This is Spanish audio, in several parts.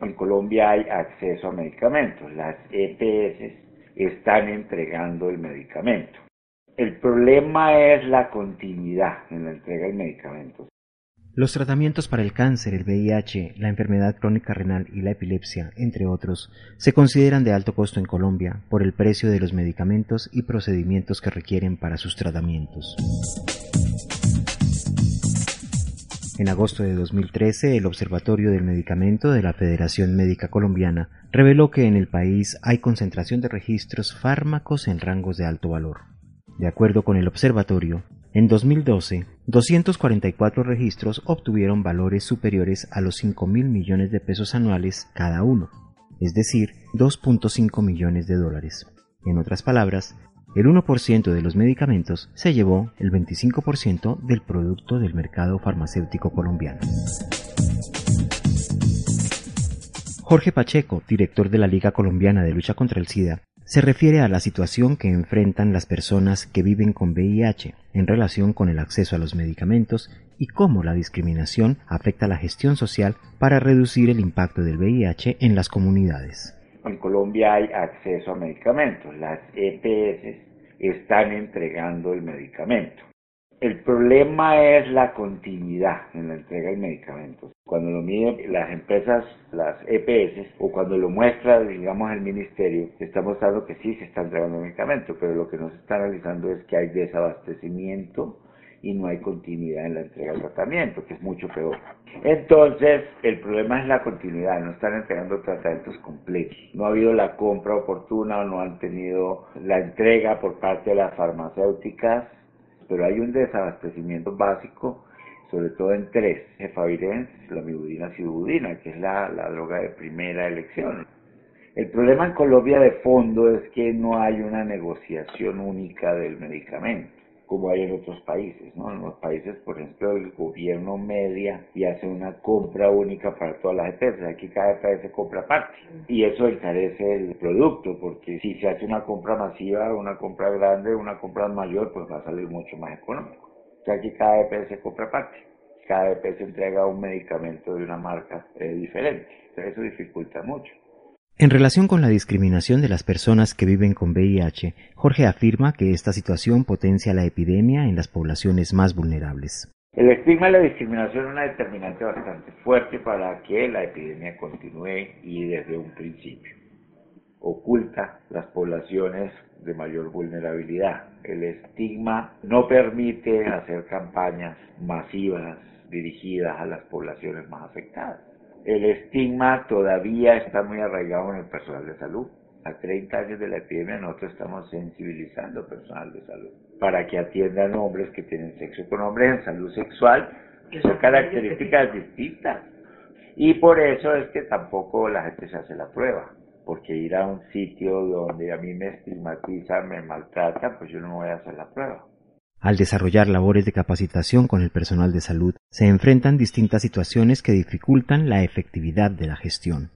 En Colombia hay acceso a medicamentos. Las EPS están entregando el medicamento. El problema es la continuidad en la entrega del medicamento. Los tratamientos para el cáncer, el VIH, la enfermedad crónica renal y la epilepsia, entre otros, se consideran de alto costo en Colombia por el precio de los medicamentos y procedimientos que requieren para sus tratamientos. En agosto de 2013, el Observatorio del Medicamento de la Federación Médica Colombiana reveló que en el país hay concentración de registros fármacos en rangos de alto valor. De acuerdo con el observatorio, en 2012, 244 registros obtuvieron valores superiores a los 5 mil millones de pesos anuales cada uno, es decir, 2.5 millones de dólares. En otras palabras, el 1% de los medicamentos se llevó el 25% del producto del mercado farmacéutico colombiano. Jorge Pacheco, director de la Liga Colombiana de Lucha contra el SIDA, se refiere a la situación que enfrentan las personas que viven con VIH en relación con el acceso a los medicamentos y cómo la discriminación afecta la gestión social para reducir el impacto del VIH en las comunidades. En Colombia hay acceso a medicamentos. Las EPS están entregando el medicamento. El problema es la continuidad en la entrega del medicamento. Cuando lo miden las empresas, las EPS, o cuando lo muestra, digamos, el ministerio, está mostrando que sí se está entregando medicamento, pero lo que nos está analizando es que hay desabastecimiento y no hay continuidad en la entrega del tratamiento, que es mucho peor. Entonces, el problema es la continuidad, no están entregando tratamientos completos. No ha habido la compra oportuna o no han tenido la entrega por parte de las farmacéuticas pero hay un desabastecimiento básico, sobre todo en tres, cefavirens, la mibudina, cibudina, que es la, la droga de primera elección. El problema en Colombia de fondo es que no hay una negociación única del medicamento como hay en otros países, ¿no? En los países, por ejemplo, el gobierno media y hace una compra única para todas las EPS, aquí cada EPS compra aparte y eso encarece el producto porque si se hace una compra masiva, una compra grande, una compra mayor, pues va a salir mucho más económico. O aquí cada EPS compra aparte, cada EPS entrega un medicamento de una marca eh, diferente, eso dificulta mucho. En relación con la discriminación de las personas que viven con VIH, Jorge afirma que esta situación potencia la epidemia en las poblaciones más vulnerables. El estigma y la discriminación es una determinante bastante fuerte para que la epidemia continúe y desde un principio. Oculta las poblaciones de mayor vulnerabilidad. El estigma no permite hacer campañas masivas dirigidas a las poblaciones más afectadas el estigma todavía está muy arraigado en el personal de salud. A 30 años de la epidemia nosotros estamos sensibilizando al personal de salud para que atiendan hombres que tienen sexo con hombres en salud sexual, que son características distintas. Y por eso es que tampoco la gente se hace la prueba, porque ir a un sitio donde a mí me estigmatizan, me maltratan, pues yo no voy a hacer la prueba. Al desarrollar labores de capacitación con el personal de salud, se enfrentan distintas situaciones que dificultan la efectividad de la gestión.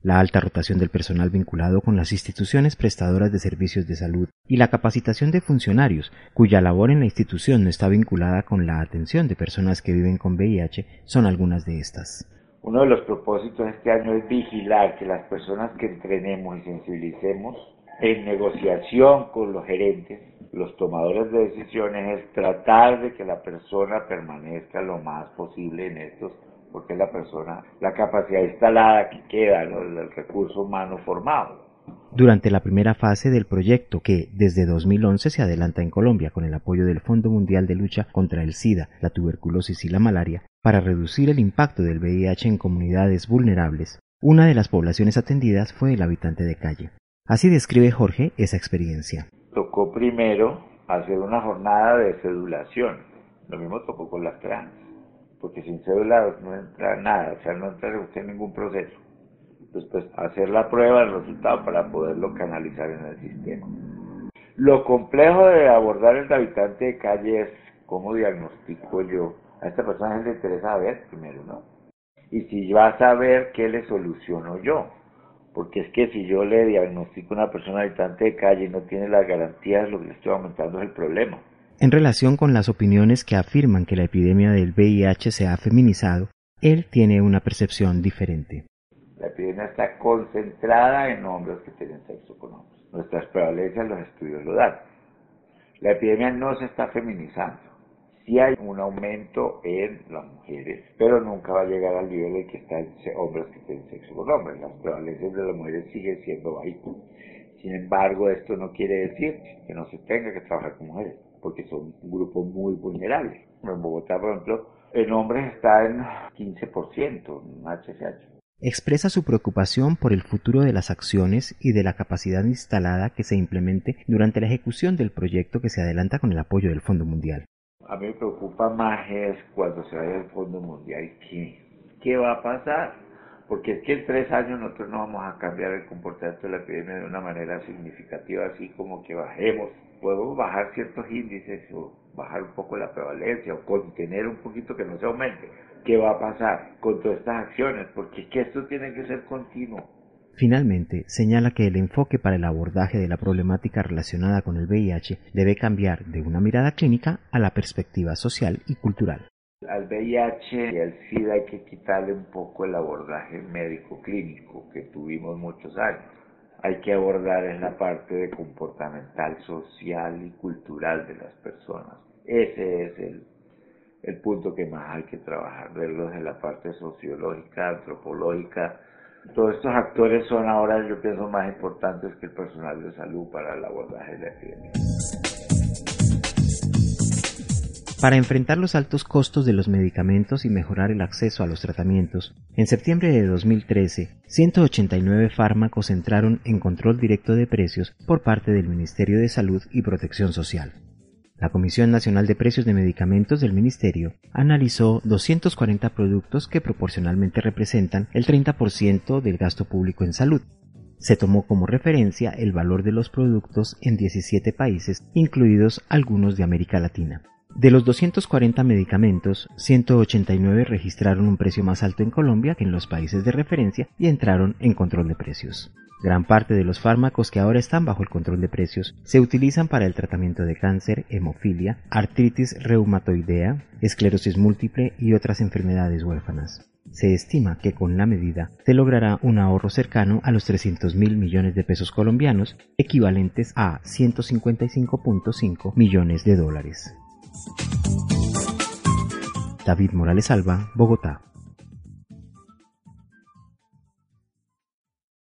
La alta rotación del personal vinculado con las instituciones prestadoras de servicios de salud y la capacitación de funcionarios cuya labor en la institución no está vinculada con la atención de personas que viven con VIH son algunas de estas. Uno de los propósitos de este año es vigilar que las personas que entrenemos y sensibilicemos en negociación con los gerentes los tomadores de decisiones es tratar de que la persona permanezca lo más posible en estos porque la persona, la capacidad instalada que queda, el recurso humano formado. Durante la primera fase del proyecto, que desde 2011 se adelanta en Colombia con el apoyo del Fondo Mundial de Lucha contra el SIDA, la tuberculosis y la malaria, para reducir el impacto del VIH en comunidades vulnerables, una de las poblaciones atendidas fue el habitante de calle. Así describe Jorge esa experiencia. Tocó primero hacer una jornada de cedulación. Lo mismo tocó con las trans, porque sin cédula no entra nada, o sea, no entra usted ningún proceso. Después hacer la prueba del resultado para poderlo canalizar en el sistema. Lo complejo de abordar el habitante de calle es cómo diagnostico yo. A esta persona le interesa ver primero, ¿no? Y si va a saber qué le soluciono yo porque es que si yo le diagnostico a una persona habitante de calle y no tiene las garantías, lo que le estoy aumentando es el problema. En relación con las opiniones que afirman que la epidemia del VIH se ha feminizado, él tiene una percepción diferente. La epidemia está concentrada en hombres que tienen sexo con hombres. Nuestras prevalencias, los estudios lo dan. La epidemia no se está feminizando sí hay un aumento en las mujeres, pero nunca va a llegar al nivel de que están hombres que tienen sexo con hombres. Las prevalencias de las mujeres siguen siendo bajitas. Sin embargo, esto no quiere decir que no se tenga que trabajar con mujeres, porque son un grupo muy vulnerable. En Bogotá, por ejemplo, en hombres está en 15% en. Expresa su preocupación por el futuro de las acciones y de la capacidad instalada que se implemente durante la ejecución del proyecto que se adelanta con el apoyo del Fondo Mundial. A mí me preocupa más es cuando se vaya el Fondo Mundial, ¿qué, ¿qué va a pasar? Porque es que en tres años nosotros no vamos a cambiar el comportamiento de la epidemia de una manera significativa, así como que bajemos. Podemos bajar ciertos índices o bajar un poco la prevalencia o contener un poquito que no se aumente. ¿Qué va a pasar con todas estas acciones? Porque es que esto tiene que ser continuo. Finalmente, señala que el enfoque para el abordaje de la problemática relacionada con el VIH debe cambiar de una mirada clínica a la perspectiva social y cultural. Al VIH y al SIDA hay que quitarle un poco el abordaje médico-clínico que tuvimos muchos años. Hay que abordar en la parte de comportamental, social y cultural de las personas. Ese es el, el punto que más hay que trabajar, verlo desde la parte sociológica, antropológica, todos estos actores son ahora, yo pienso, más importantes que el personal de salud para el abordaje de la epidemia. Para enfrentar los altos costos de los medicamentos y mejorar el acceso a los tratamientos, en septiembre de 2013, 189 fármacos entraron en control directo de precios por parte del Ministerio de Salud y Protección Social. La Comisión Nacional de Precios de Medicamentos del Ministerio analizó 240 productos que proporcionalmente representan el 30% del gasto público en salud. Se tomó como referencia el valor de los productos en 17 países, incluidos algunos de América Latina. De los 240 medicamentos, 189 registraron un precio más alto en Colombia que en los países de referencia y entraron en control de precios. Gran parte de los fármacos que ahora están bajo el control de precios se utilizan para el tratamiento de cáncer, hemofilia, artritis reumatoidea, esclerosis múltiple y otras enfermedades huérfanas. Se estima que con la medida se logrará un ahorro cercano a los 300 mil millones de pesos colombianos, equivalentes a 155.5 millones de dólares. David Morales Alba, Bogotá.